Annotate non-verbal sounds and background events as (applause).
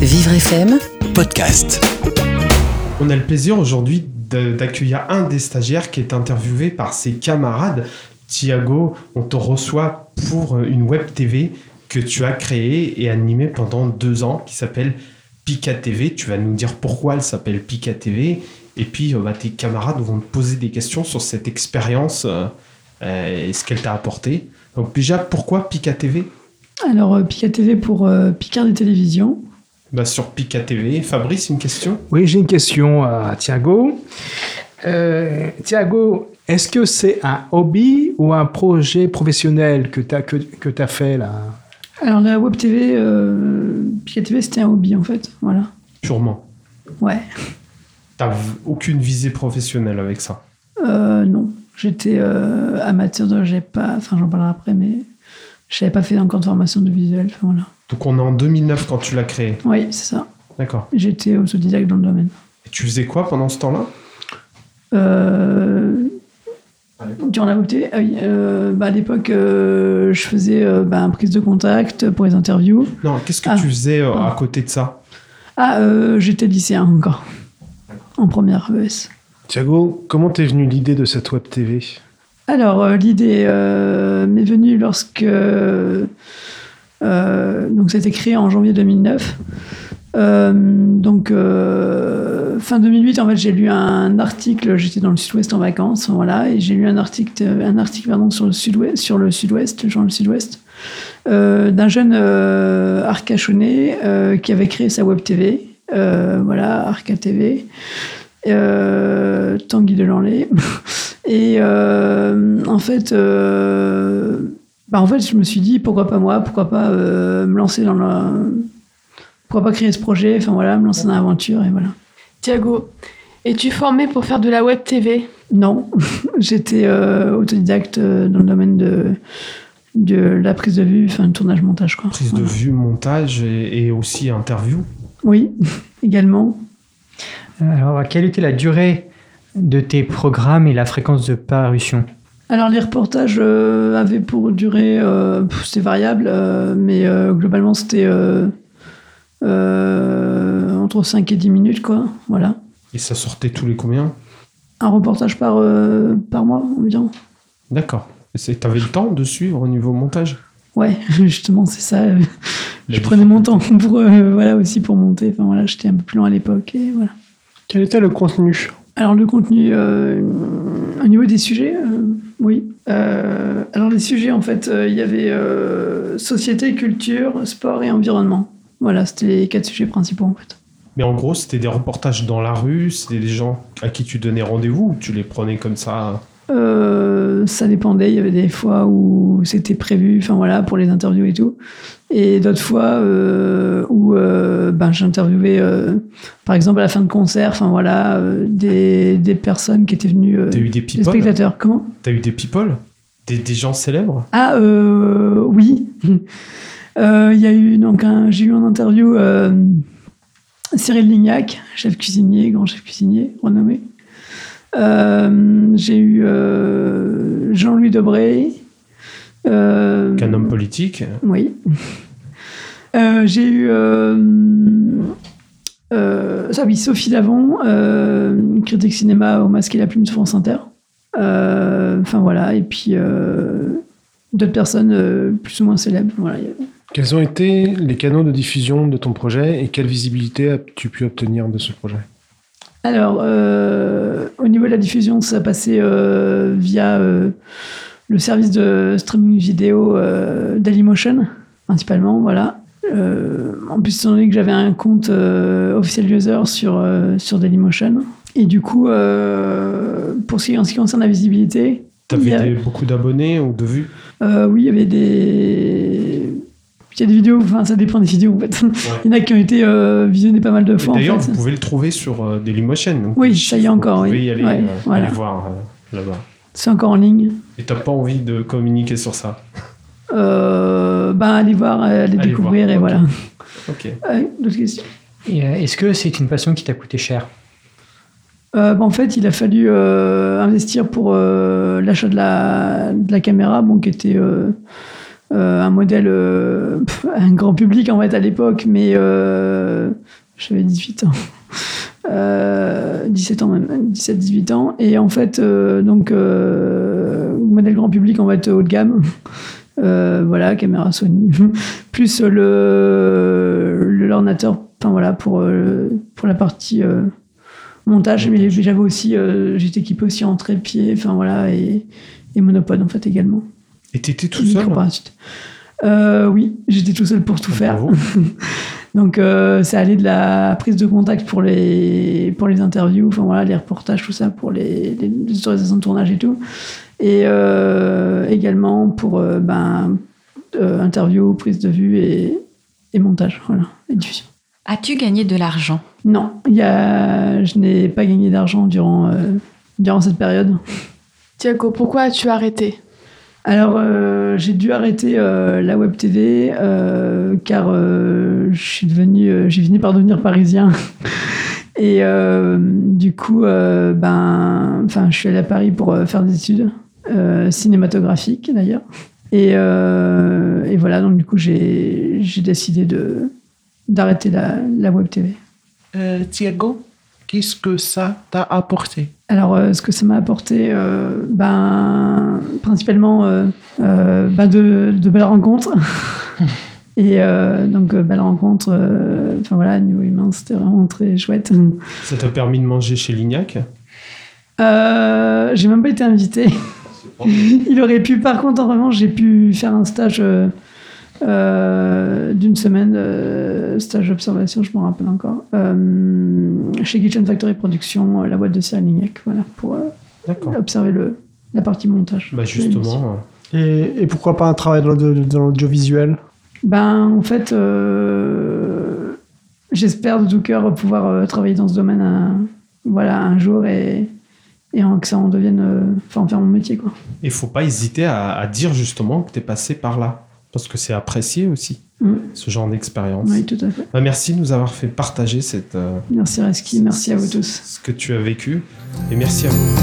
Vivre FM podcast. On a le plaisir aujourd'hui de- d'accueillir un des stagiaires qui est interviewé par ses camarades. Thiago, on te reçoit pour une web TV que tu as créée et animée pendant deux ans qui s'appelle Pika TV. Tu vas nous dire pourquoi elle s'appelle Pika TV. Et puis, euh, bah, tes camarades vont te poser des questions sur cette expérience euh, euh, et ce qu'elle t'a apporté. Donc, déjà, pourquoi Pika TV Alors, euh, Pika TV pour euh, Picard des télévisions. Bah, Sur Pika TV. Fabrice, une question? Oui, j'ai une question à Thiago. Euh, Thiago, est-ce que c'est un hobby ou un projet professionnel que tu as, que, que as fait là? Alors, la web TV, euh, Pika TV, c'était un hobby en fait. Voilà. Purement? Ouais. T'as aucune visée professionnelle avec ça? Euh, non. J'étais euh, amateur de. J'ai pas. Enfin, j'en parlerai après, mais. Je n'avais pas fait encore de formation de visuel. Enfin, voilà. Donc on est en 2009 quand tu l'as créé. Oui, c'est ça. D'accord. J'étais autodidacte dans le domaine. Et tu faisais quoi pendant ce temps-là? Euh, durant la ah oui, euh, bah, à l'époque, euh, je faisais euh, bah, une prise de contact pour les interviews. Non, qu'est-ce que Ah. tu faisais euh, à Ah. côté de ça? Ah, euh, j'étais lycéen encore. En première ES. Thiago, comment t'es venue l'idée de cette web TV Alors, euh, l'idée euh, m'est venue lorsque. Euh, donc, été créé en janvier 2009. Euh, donc, euh, fin 2008, en fait, j'ai lu un article. J'étais dans le Sud-Ouest en vacances, voilà, et j'ai lu un article, un article pardon, sur le Sud-Ouest, sur le Sud-Ouest, le journal Sud-Ouest, d'un jeune arcachonnais qui avait créé sa web TV. Voilà, Arca TV. Tanguy de Lanlay. (laughs) Et en fait, bah en fait, je me suis dit pourquoi pas moi, pourquoi pas euh, me lancer dans le, pourquoi pas créer ce projet, enfin voilà, me lancer dans l'aventure et voilà. Thiago, es-tu formé pour faire de la web TV Non, (laughs) j'étais euh, autodidacte euh, dans le domaine de de la prise de vue, enfin le tournage montage quoi. Prise de vue, montage et, et aussi interview. Oui, (laughs) également. Alors, quelle était la durée de tes programmes et la fréquence de parution? Alors les reportages euh, avaient pour durée, euh, c'était variable, euh, mais euh, globalement c'était euh, euh, entre 5 et 10 minutes, quoi. Voilà. Et ça sortait tous les combien? Un reportage par, euh, par mois environ. D'accord. Et c'est- T'avais le temps de suivre au niveau montage? Ouais, (laughs) justement, c'est ça. La je prenais mon temps pour, euh, voilà, aussi pour monter. Enfin voilà, j'étais un peu plus lent à l'époque. Et voilà. Quel était le contenu? Alors le contenu, euh, au niveau des sujets, euh, oui. Euh, alors les sujets, en fait, euh, il y avait euh, société, culture, sport et environnement. Voilà, c'était les quatre sujets principaux en fait. Mais en gros, c'était des reportages dans la rue, c'était des gens à qui tu donnais rendez-vous ou tu les prenais comme ça Euh, ça dépendait, il y avait des fois où c'était prévu, enfin voilà, pour les interviews et tout. Et d'autres fois euh, où euh, ben, j'interviewais, euh, par exemple, à la fin de concert, enfin voilà, des, des personnes qui étaient venues, T'as eu des des people spectateurs. Comment? T'as eu des people? Des, des gens célèbres? Ah oui. (laughs) Il y a eu donc un, j'ai eu en interview Cyril Lignac, chef cuisinier, grand chef cuisinier renommé. Euh, j'ai eu euh, Jean-Louis Debré. Euh, Qu'un homme politique oui. (laughs) Euh, j'ai eu euh, euh, ça, oui, Sophie Davon, euh, critique cinéma au masque et la plume de France Inter. Euh, Enfin voilà, et puis euh, d'autres personnes euh, plus ou moins célèbres. Voilà, Quels ont été les canaux de diffusion de ton projet et quelle visibilité as-tu pu obtenir de ce projet? Alors, euh, au niveau de la diffusion, ça passait euh, via euh, le service de streaming vidéo euh, Dailymotion, principalement, voilà. En plus, étant donné que j'avais un compte officiel user sur, sur Dailymotion. Et du coup, pour ce qui, en ce qui concerne la visibilité, T'avais beaucoup d'abonnés ou de vues? Oui, il y avait des... Il y a des vidéos, enfin ça dépend des vidéos en fait. (laughs) Il y en a qui ont été euh, visionnées pas mal de fois en D'ailleurs, fait. vous pouvez le trouver sur euh, Dailymotion. donc Oui, les ça y est encore, Vous oui. pouvez y aller, Ouais, euh, voilà. aller voir euh, là-bas. C'est encore en ligne. Et t'as pas envie de communiquer sur ça? Euh, ben, allez voir, euh, allez Allez découvrir voir, et voilà. Ok. D'autres questions? Euh, Est-ce que c'est une passion qui t'a coûté cher? Euh, ben, En fait, il a fallu euh, investir pour euh, l'achat de la, de la caméra, bon, qui était euh, euh, un modèle, euh, pff, un grand public en fait à l'époque, mais euh, j'avais 18 ans. Euh, 17 ans même, 17-18 ans. Et en fait, euh, donc, euh, modèle grand public en fait haut de gamme. Euh, voilà, caméra Sony. (laughs) Plus le, le l'ordinateur, enfin voilà, pour, euh, pour la partie euh, montage. Mais j'avais aussi, euh, j'étais équipé aussi en trépied, enfin voilà, et, et monopode en fait également. Et t'étais tout seul suite. Euh, oui, j'étais tout seul pour tout faire. Bravo. (laughs) Donc euh, ça allait de la prise de contact pour les pour les interviews, enfin voilà, les reportages, tout ça pour les, les, les autorisations de tournage et tout, et euh, également pour euh, ben euh, interview, prise de vue et, et montage, voilà, et diffusion. As-tu gagné de l'argent? Non, il y a, je n'ai pas gagné d'argent durant euh, durant cette période. Thiago, pourquoi as-tu arrêté? Alors, euh, j'ai dû arrêter euh, la web TV euh, car j'ai fini par devenir parisien. (laughs) Et du coup, ben, je suis allé à Paris pour faire des études cinématographiques d'ailleurs. Et, et voilà, donc du coup, j'ai décidé d'arrêter la, la web TV. Thiago, qu'est-ce que ça t'a apporté? Alors, euh, ce que ça m'a apporté, euh, ben, principalement euh, euh, ben de, de belles rencontres. (laughs) Et euh, donc, belles rencontres, euh, enfin voilà, niveau humain, c'était vraiment très chouette. Ça t'a permis de manger chez Lignac? Euh, j'ai même pas été invité. (laughs) Il aurait pu, par contre, en revanche, j'ai pu faire un stage euh, d'une semaine, euh, stage d'observation, je m'en rappelle encore, euh, chez Kitchen Factory Production, euh, la boîte de Cyril Lignac, voilà, pour euh, observer le, la partie montage. Bah justement, Et, et pourquoi pas un travail dans l'audiovisuel? Ben, en fait, euh, j'espère de tout cœur pouvoir euh, travailler dans ce domaine un, voilà, un jour et, et que ça en devienne, euh, enfin, en faire mon métier, quoi. il faut pas hésiter à, à dire justement que tu es passé par là. Parce que c'est apprécié aussi, Mm. ce genre d'expérience. Oui, tout à fait. Bah, merci de nous avoir fait partager cette, euh, Merci Reski, merci à vous tous. ce que tu as vécu. Et merci à vous.